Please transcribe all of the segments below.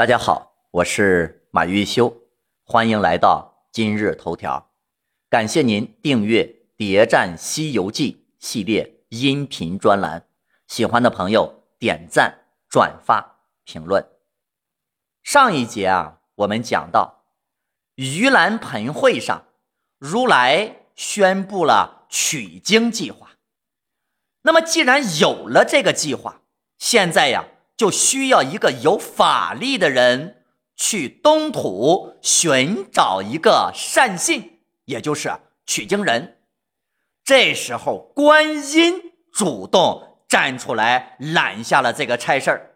大家好，我是马玉修，欢迎来到今日头条。感谢您订阅《谍战西游记》系列音频专栏，喜欢的朋友点赞、转发、评论。上一节啊，我们讲到盂兰盆会上，如来宣布了取经计划。那么，既然有了这个计划，现在呀。就需要一个有法力的人去东土寻找一个善信，也就是取经人。这时候，观音主动站出来揽下了这个差事儿。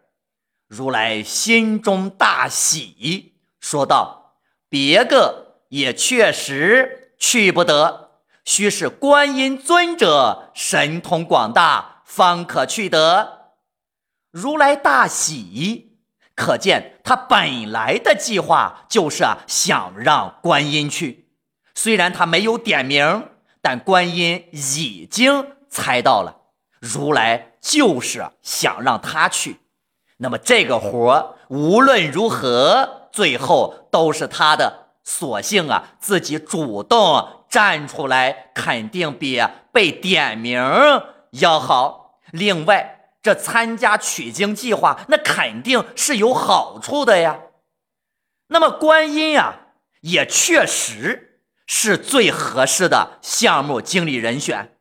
如来心中大喜，说道：“别个也确实去不得，须是观音尊者神通广大，方可去得。”如来大喜，可见他本来的计划就是想让观音去。虽然他没有点名，但观音已经猜到了，如来就是想让他去。那么这个活无论如何，最后都是他的。索性啊，自己主动站出来，肯定比被点名要好。另外。这参加取经计划，那肯定是有好处的呀。那么观音呀，也确实是最合适的项目经理人选。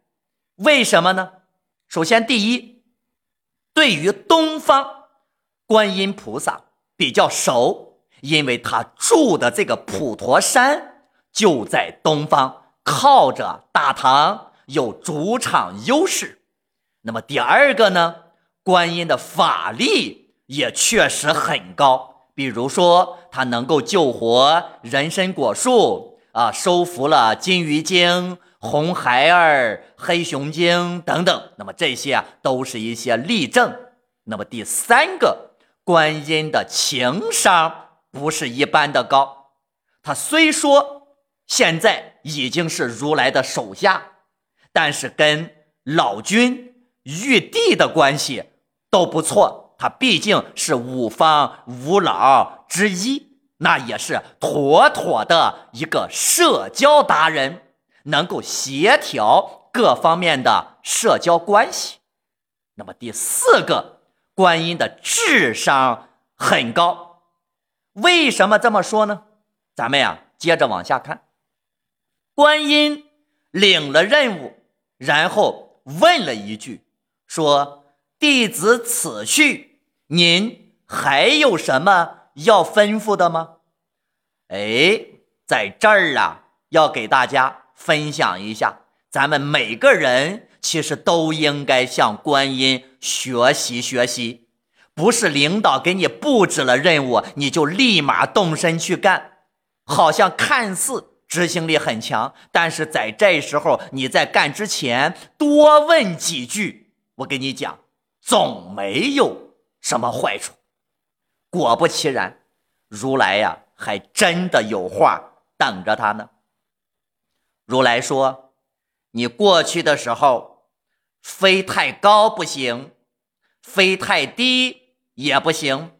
为什么呢？首先，第一，对于东方，观音菩萨比较熟，因为他住的这个普陀山就在东方，靠着大唐，有主场优势。那么第二个呢？观音的法力也确实很高，比如说他能够救活人参果树啊，收服了金鱼精、红孩儿、黑熊精等等。那么这些啊，都是一些例证。那么第三个，观音的情商不是一般的高。他虽说现在已经是如来的手下，但是跟老君玉帝的关系。都不错，他毕竟是五方五老之一，那也是妥妥的一个社交达人，能够协调各方面的社交关系。那么第四个，观音的智商很高，为什么这么说呢？咱们呀，接着往下看，观音领了任务，然后问了一句，说。弟子此去，您还有什么要吩咐的吗？哎，在这儿啊，要给大家分享一下，咱们每个人其实都应该向观音学习学习，不是领导给你布置了任务，你就立马动身去干，好像看似执行力很强，但是在这时候你在干之前多问几句，我给你讲。总没有什么坏处。果不其然，如来呀，还真的有话等着他呢。如来说：“你过去的时候，飞太高不行，飞太低也不行。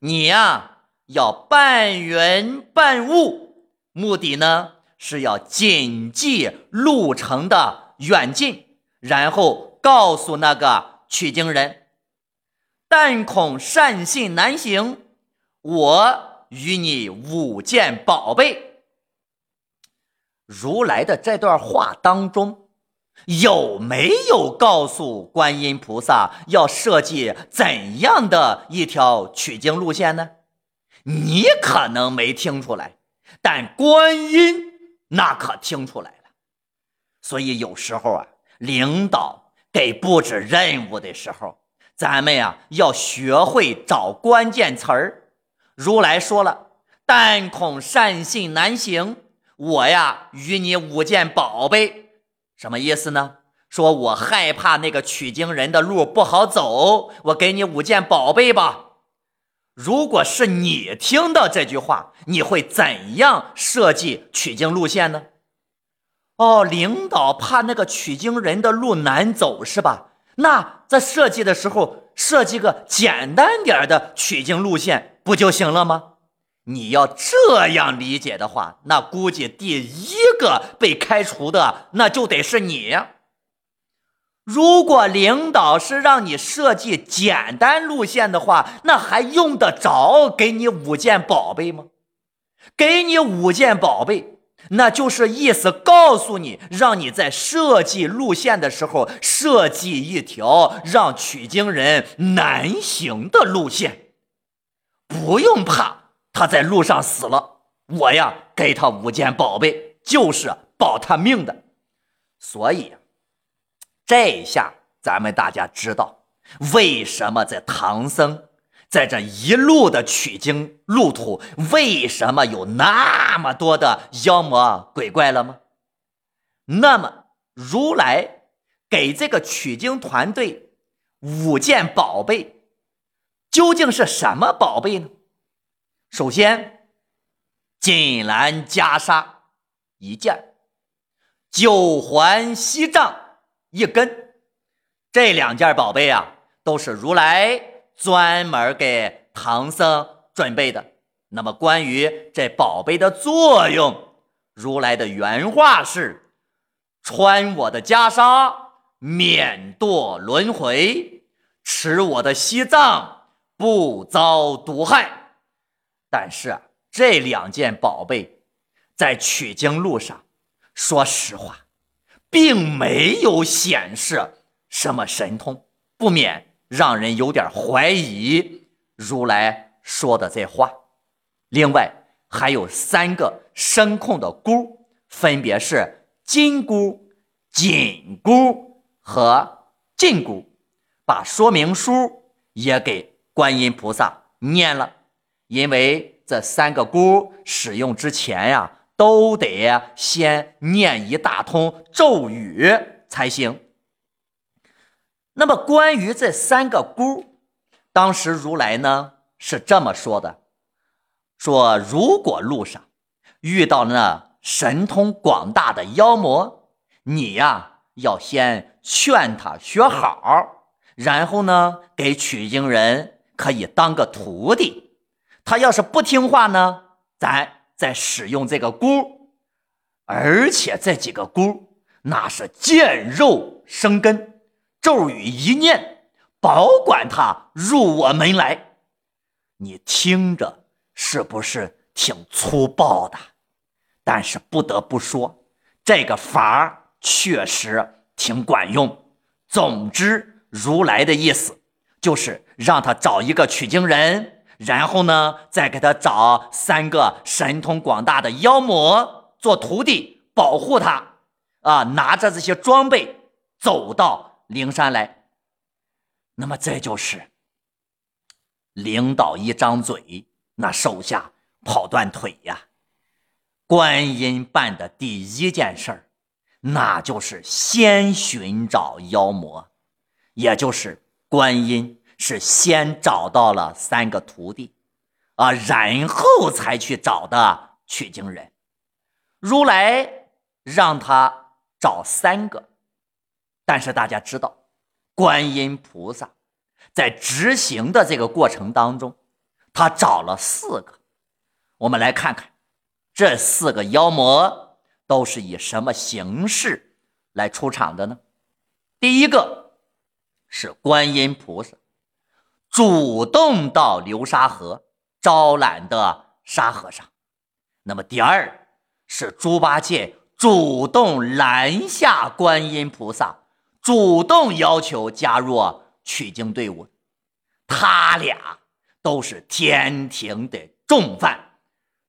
你呀，要半云半雾，目的呢是要谨记路程的远近，然后告诉那个。”取经人，但恐善信难行，我与你五件宝贝。如来的这段话当中，有没有告诉观音菩萨要设计怎样的一条取经路线呢？你可能没听出来，但观音那可听出来了。所以有时候啊，领导。给布置任务的时候，咱们呀要学会找关键词儿。如来说了：“但恐善信难行，我呀与你五件宝贝，什么意思呢？说我害怕那个取经人的路不好走，我给你五件宝贝吧。如果是你听到这句话，你会怎样设计取经路线呢？”哦，领导怕那个取经人的路难走是吧？那在设计的时候设计个简单点的取经路线不就行了吗？你要这样理解的话，那估计第一个被开除的那就得是你。如果领导是让你设计简单路线的话，那还用得着给你五件宝贝吗？给你五件宝贝，那就是意思告诉你，让你在设计路线的时候设计一条让取经人难行的路线，不用怕。他在路上死了，我呀给他五件宝贝，就是保他命的。所以，这下咱们大家知道，为什么在唐僧在这一路的取经路途，为什么有那么多的妖魔鬼怪了吗？那么，如来给这个取经团队五件宝贝，究竟是什么宝贝呢？首先，锦兰袈裟一件，九环锡杖一根，这两件宝贝啊，都是如来专门给唐僧准备的。那么，关于这宝贝的作用，如来的原话是：“穿我的袈裟，免堕轮回；持我的锡杖，不遭毒害。”但是这两件宝贝在取经路上，说实话，并没有显示什么神通，不免让人有点怀疑如来说的这话。另外还有三个声控的箍，分别是金箍、紧箍和禁箍，把说明书也给观音菩萨念了。因为这三个箍使用之前呀，都得先念一大通咒语才行。那么关于这三个箍，当时如来呢是这么说的：说如果路上遇到那神通广大的妖魔，你呀要先劝他学好，然后呢给取经人可以当个徒弟。他要是不听话呢，咱再使用这个箍，而且这几个箍那是见肉生根，咒语一念，保管他入我门来。你听着是不是挺粗暴的？但是不得不说，这个法确实挺管用。总之，如来的意思就是让他找一个取经人。然后呢，再给他找三个神通广大的妖魔做徒弟，保护他，啊，拿着这些装备走到灵山来。那么这就是领导一张嘴，那手下跑断腿呀。观音办的第一件事儿，那就是先寻找妖魔，也就是观音。是先找到了三个徒弟，啊，然后才去找的取经人。如来让他找三个，但是大家知道，观音菩萨在执行的这个过程当中，他找了四个。我们来看看这四个妖魔都是以什么形式来出场的呢？第一个是观音菩萨。主动到流沙河招揽的沙和尚，那么第二是猪八戒主动拦下观音菩萨，主动要求加入取经队伍，他俩都是天庭的重犯，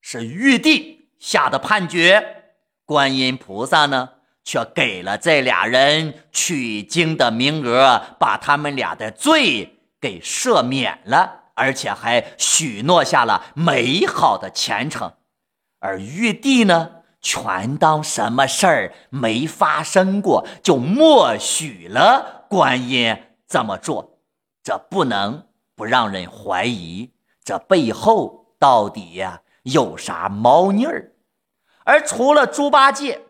是玉帝下的判决，观音菩萨呢却给了这俩人取经的名额，把他们俩的罪。给赦免了，而且还许诺下了美好的前程，而玉帝呢，全当什么事儿没发生过，就默许了观音这么做。这不能不让人怀疑，这背后到底呀有啥猫腻儿？而除了猪八戒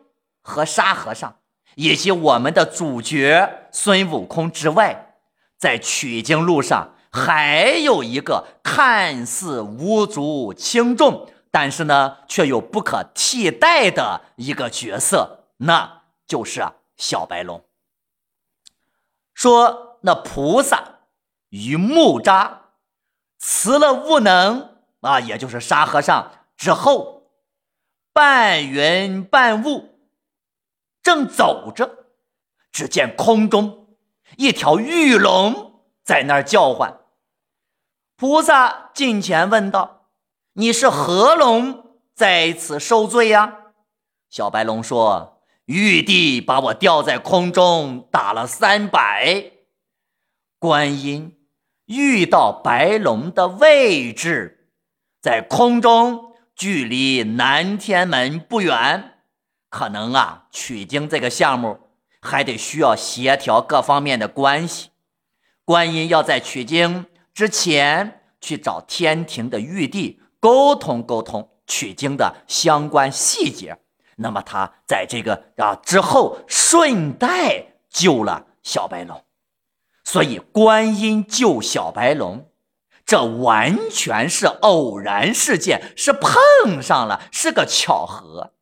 和沙和尚以及我们的主角孙悟空之外，在取经路上还有一个看似无足轻重，但是呢却又不可替代的一个角色，那就是小白龙。说那菩萨与木吒辞了悟能啊，也就是沙和尚之后，半云半雾，正走着，只见空中一条玉龙在那儿叫唤。菩萨近前问道：“你是何龙在此受罪呀？”小白龙说。玉帝把我吊在空中打了三百，观音遇到白龙的位置，在空中，距离南天门不远。可能啊，取经这个项目还得需要协调各方面的关系。观音要在取经之前去找天庭的玉帝沟通沟通取经的相关细节。那么他在这个啊之后顺带救了小白龙，所以观音救小白龙，这完全是偶然事件，是碰上了，是个巧合。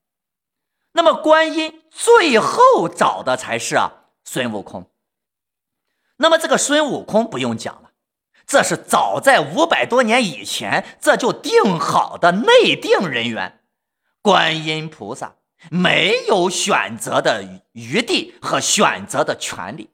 那么观音最后找的才是啊孙悟空。那么这个孙悟空不用讲了，这是早在五百多年以前这就定好的内定人员，观音菩萨。没有选择的余地和选择的权利。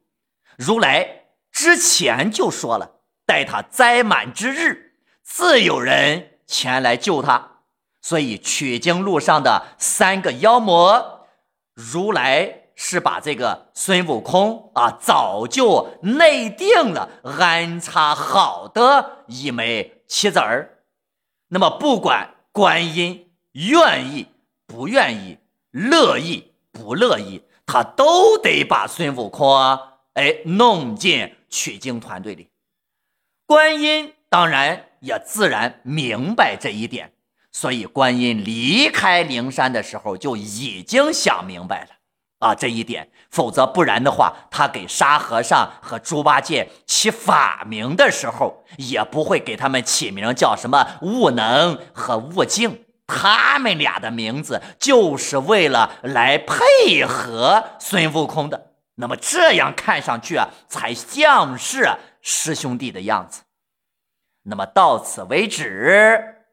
如来之前就说了，待他灾满之日，自有人前来救他。所以取经路上的三个妖魔，如来是把这个孙悟空啊，早就内定了，安插好的一枚棋子儿。那么不管观音愿意不愿意。乐意不乐意，他都得把孙悟空哎弄进取经团队里。观音当然也自然明白这一点，所以观音离开灵山的时候就已经想明白了啊这一点。否则不然的话，他给沙和尚和猪八戒起法名的时候，也不会给他们起名叫什么悟能和悟净。他们俩的名字就是为了来配合孙悟空的，那么这样看上去啊，才像是师兄弟的样子。那么到此为止，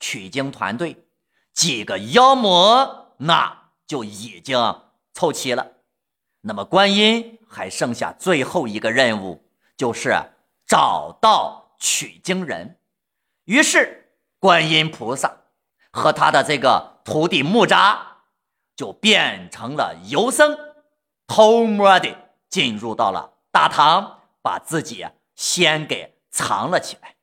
取经团队几个妖魔那就已经凑齐了。那么观音还剩下最后一个任务，就是找到取经人。于是观音菩萨。和他的这个徒弟木吒就变成了游僧，偷摸的进入到了大唐，把自己先给藏了起来。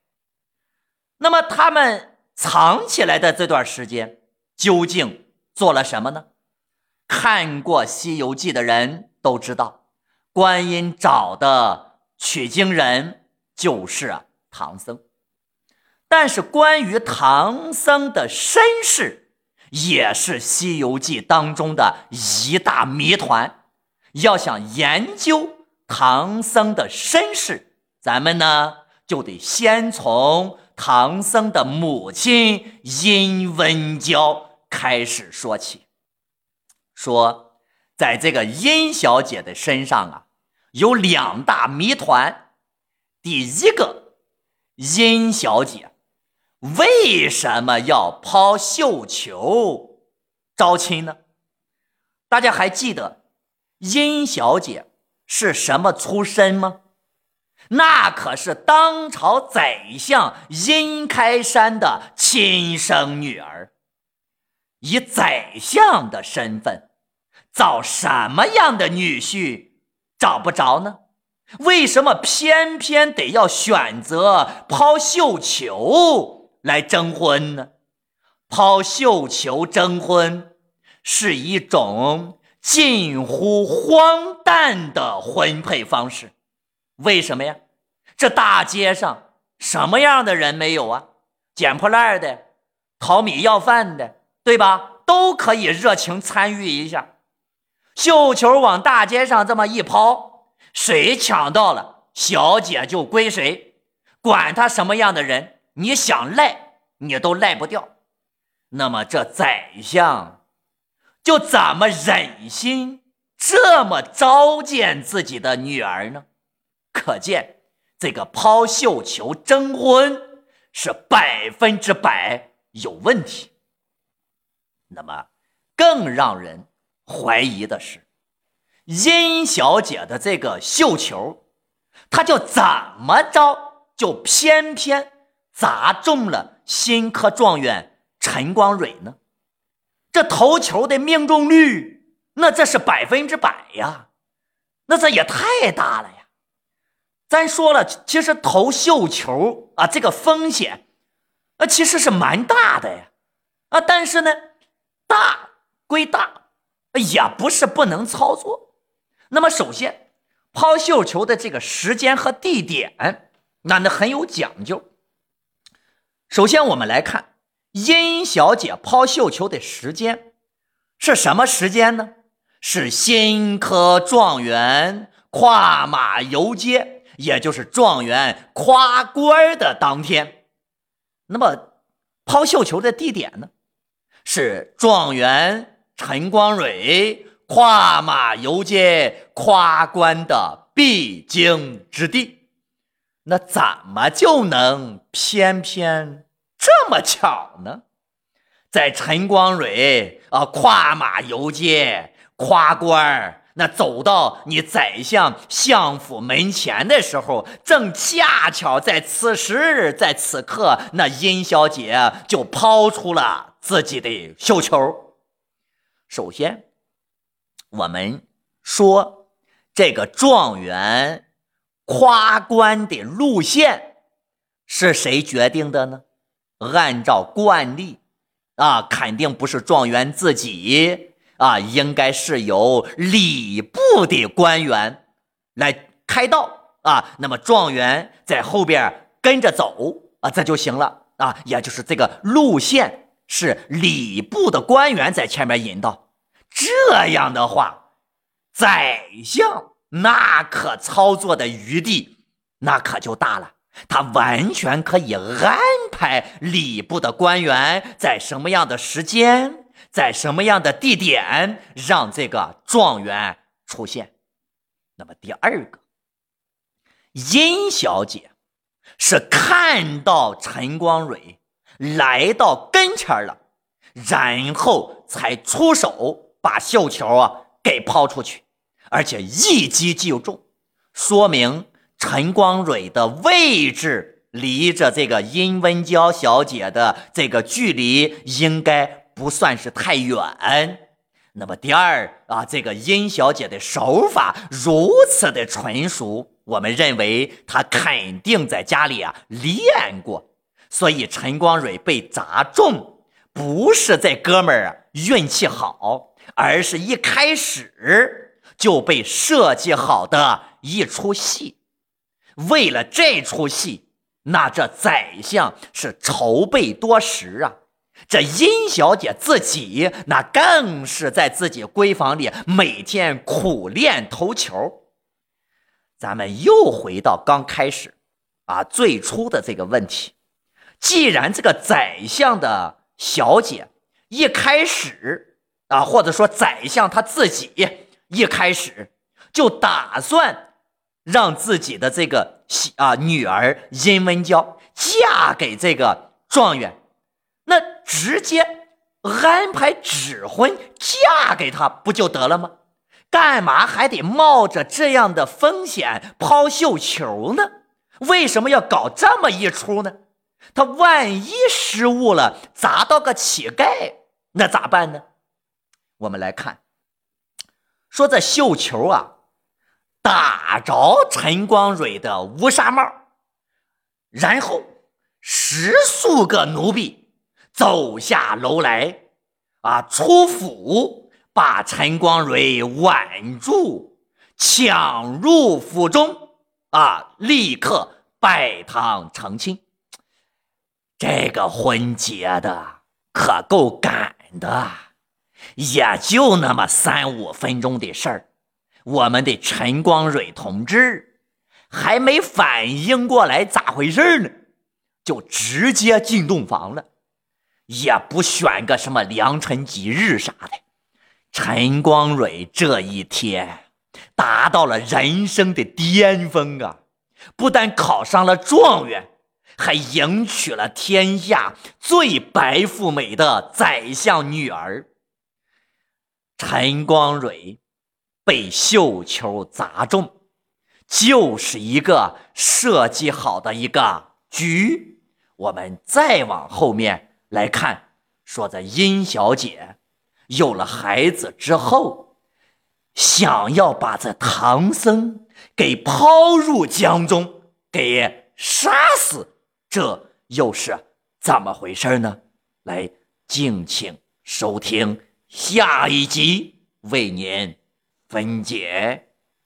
那么他们藏起来的这段时间究竟做了什么呢？看过《西游记》的人都知道，观音找的取经人就是唐僧。但是，关于唐僧的身世，也是《西游记》当中的一大谜团。要想研究唐僧的身世，咱们呢就得先从唐僧的母亲殷温娇开始说起。说，在这个殷小姐的身上啊，有两大谜团。第一个，殷小姐。为什么要抛绣球招亲呢？大家还记得殷小姐是什么出身吗？那可是当朝宰相殷开山的亲生女儿，以宰相的身份找什么样的女婿找不着呢？为什么偏偏得要选择抛绣球？来征婚呢？抛绣球征婚是一种近乎荒诞的婚配方式。为什么呀？这大街上什么样的人没有啊？捡破烂的、讨米要饭的，对吧？都可以热情参与一下。绣球往大街上这么一抛，谁抢到了小姐就归谁，管他什么样的人，你想赖你都赖不掉。那么这宰相就怎么忍心这么糟践自己的女儿呢？可见这个抛绣球征婚是百分之百有问题。那么更让人怀疑的是，殷小姐的这个绣球。她就怎么着，就偏偏砸中了新科状元陈光蕊呢？这投球的命中率，那这是百分之百呀！那这也太大了呀！咱说了，其实投绣球啊，这个风险啊，其实是蛮大的呀！啊，但是呢，大归大，也不是不能操作。那么，首先。抛绣球的这个时间和地点，那那很有讲究。首先，我们来看殷小姐抛绣球的时间是什么时间呢？是新科状元跨马游街，也就是状元夸官的当天。那么，抛绣球的地点呢？是状元陈光蕊。跨马游街，夸官的必经之地，那怎么就能偏偏这么巧呢？在陈光蕊啊跨马游街夸官那走到你宰相相府门前的时候，正恰巧在此时，在此刻，那殷小姐就抛出了自己的绣球。首先。我们说，这个状元夸官的路线是谁决定的呢？按照惯例，啊，肯定不是状元自己啊，应该是由礼部的官员来开道啊。那么状元在后边跟着走啊，这就行了啊。也就是这个路线是礼部的官员在前面引导。这样的话，宰相那可操作的余地那可就大了，他完全可以安排礼部的官员在什么样的时间，在什么样的地点让这个状元出现。那么第二个，殷小姐是看到陈光蕊来到跟前了，然后才出手。把绣球啊给抛出去，而且一击就中，说明陈光蕊的位置离着这个殷温娇小姐的这个距离应该不算是太远。那么第二啊，这个殷小姐的手法如此的纯熟，我们认为她肯定在家里啊练过，所以陈光蕊被砸中，不是这哥们儿运气好。而是一开始就被设计好的一出戏，为了这出戏，那这宰相是筹备多时啊！这殷小姐自己那更是在自己闺房里每天苦练投球。咱们又回到刚开始啊，最初的这个问题：既然这个宰相的小姐一开始。啊，或者说宰相他自己一开始就打算让自己的这个啊女儿殷温娇嫁给这个状元，那直接安排指婚嫁给他不就得了吗？干嘛还得冒着这样的风险抛绣球呢？为什么要搞这么一出呢？他万一失误了，砸到个乞丐，那咋办呢？我们来看，说这绣球啊，打着陈光蕊的乌纱帽，然后十数个奴婢走下楼来，啊，出府把陈光蕊挽住，抢入府中，啊，立刻拜堂成亲。这个婚结的可够赶的。也就那么三五分钟的事儿，我们的陈光蕊同志还没反应过来咋回事呢，就直接进洞房了，也不选个什么良辰吉日啥的。陈光蕊这一天达到了人生的巅峰啊！不但考上了状元，还迎娶了天下最白富美的宰相女儿。陈光蕊被绣球砸中。就是一个设计好的一个局。我们再往后面来看，说这殷小姐有了孩子之后，想要把这唐僧给抛入江中，给杀死，这又是怎么回事呢？来，敬请收听下一集，为您分解。